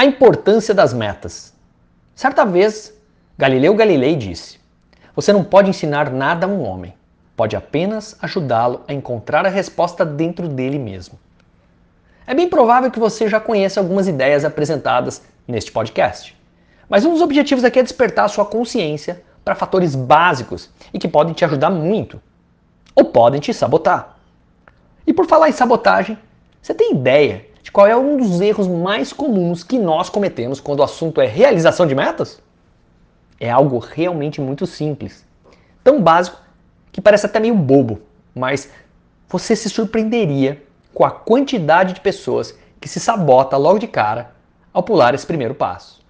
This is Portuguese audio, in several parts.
A importância das metas. Certa vez, Galileu Galilei disse: Você não pode ensinar nada a um homem, pode apenas ajudá-lo a encontrar a resposta dentro dele mesmo. É bem provável que você já conheça algumas ideias apresentadas neste podcast. Mas um dos objetivos aqui é despertar a sua consciência para fatores básicos e que podem te ajudar muito, ou podem te sabotar. E por falar em sabotagem, você tem ideia de qual é um dos erros mais comuns que nós cometemos quando o assunto é realização de metas? É algo realmente muito simples. Tão básico que parece até meio bobo, mas você se surpreenderia com a quantidade de pessoas que se sabota logo de cara ao pular esse primeiro passo.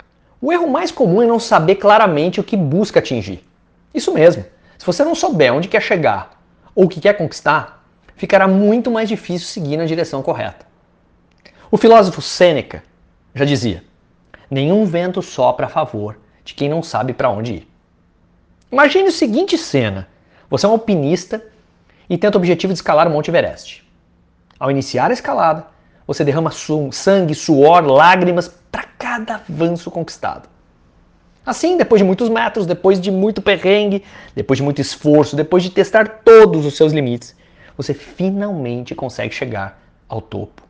O erro mais comum é não saber claramente o que busca atingir. Isso mesmo. Se você não souber onde quer chegar ou o que quer conquistar, ficará muito mais difícil seguir na direção correta. O filósofo Sêneca já dizia: nenhum vento sopra a favor de quem não sabe para onde ir. Imagine a seguinte cena: você é um alpinista e tenta o objetivo de escalar o Monte Everest. Ao iniciar a escalada, você derrama sangue, suor, lágrimas para cada avanço conquistado. Assim, depois de muitos metros, depois de muito perrengue, depois de muito esforço, depois de testar todos os seus limites, você finalmente consegue chegar ao topo.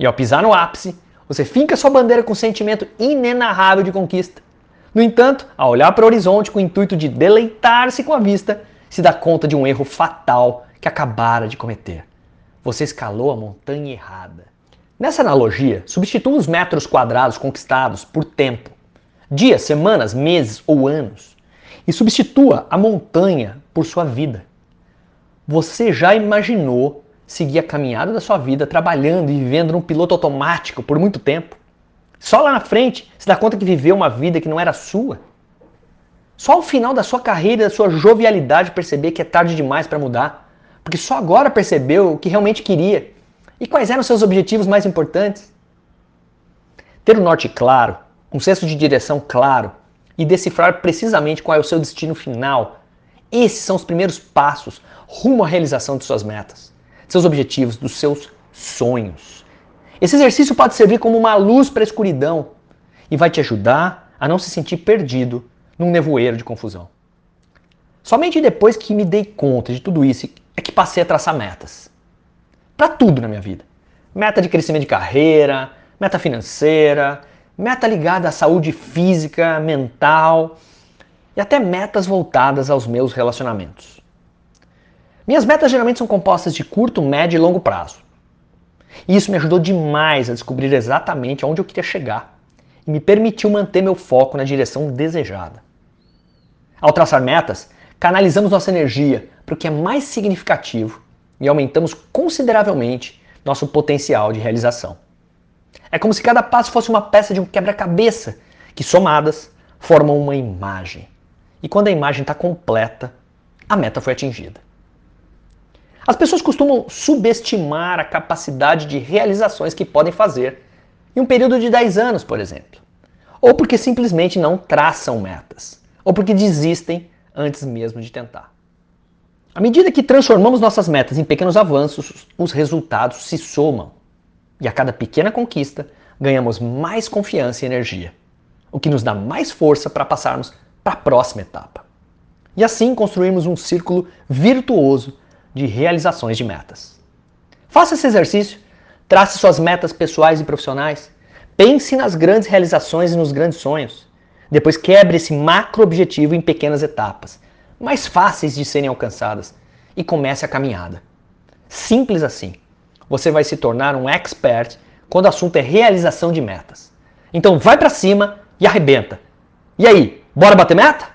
E ao pisar no ápice, você finca sua bandeira com um sentimento inenarrável de conquista. No entanto, ao olhar para o horizonte com o intuito de deleitar-se com a vista, se dá conta de um erro fatal que acabara de cometer. Você escalou a montanha errada. Nessa analogia, substitua os metros quadrados conquistados por tempo, dias, semanas, meses ou anos, e substitua a montanha por sua vida. Você já imaginou seguir a caminhada da sua vida trabalhando e vivendo num piloto automático por muito tempo. Só lá na frente se dá conta que viveu uma vida que não era sua. Só ao final da sua carreira da sua jovialidade perceber que é tarde demais para mudar, porque só agora percebeu o que realmente queria e quais eram seus objetivos mais importantes. Ter o um norte claro, um senso de direção claro e decifrar precisamente qual é o seu destino final. Esses são os primeiros passos rumo à realização de suas metas seus objetivos, dos seus sonhos. Esse exercício pode servir como uma luz para a escuridão e vai te ajudar a não se sentir perdido num nevoeiro de confusão. Somente depois que me dei conta de tudo isso é que passei a traçar metas. Para tudo na minha vida. Meta de crescimento de carreira, meta financeira, meta ligada à saúde física, mental e até metas voltadas aos meus relacionamentos. Minhas metas geralmente são compostas de curto, médio e longo prazo. E isso me ajudou demais a descobrir exatamente aonde eu queria chegar e me permitiu manter meu foco na direção desejada. Ao traçar metas, canalizamos nossa energia para o que é mais significativo e aumentamos consideravelmente nosso potencial de realização. É como se cada passo fosse uma peça de um quebra-cabeça que, somadas, formam uma imagem. E quando a imagem está completa, a meta foi atingida. As pessoas costumam subestimar a capacidade de realizações que podem fazer em um período de 10 anos, por exemplo. Ou porque simplesmente não traçam metas. Ou porque desistem antes mesmo de tentar. À medida que transformamos nossas metas em pequenos avanços, os resultados se somam. E a cada pequena conquista, ganhamos mais confiança e energia, o que nos dá mais força para passarmos para a próxima etapa. E assim construímos um círculo virtuoso de realizações de metas. Faça esse exercício, trace suas metas pessoais e profissionais, pense nas grandes realizações e nos grandes sonhos. Depois quebre esse macro objetivo em pequenas etapas, mais fáceis de serem alcançadas, e comece a caminhada. Simples assim. Você vai se tornar um expert quando o assunto é realização de metas. Então vai para cima e arrebenta. E aí, bora bater meta?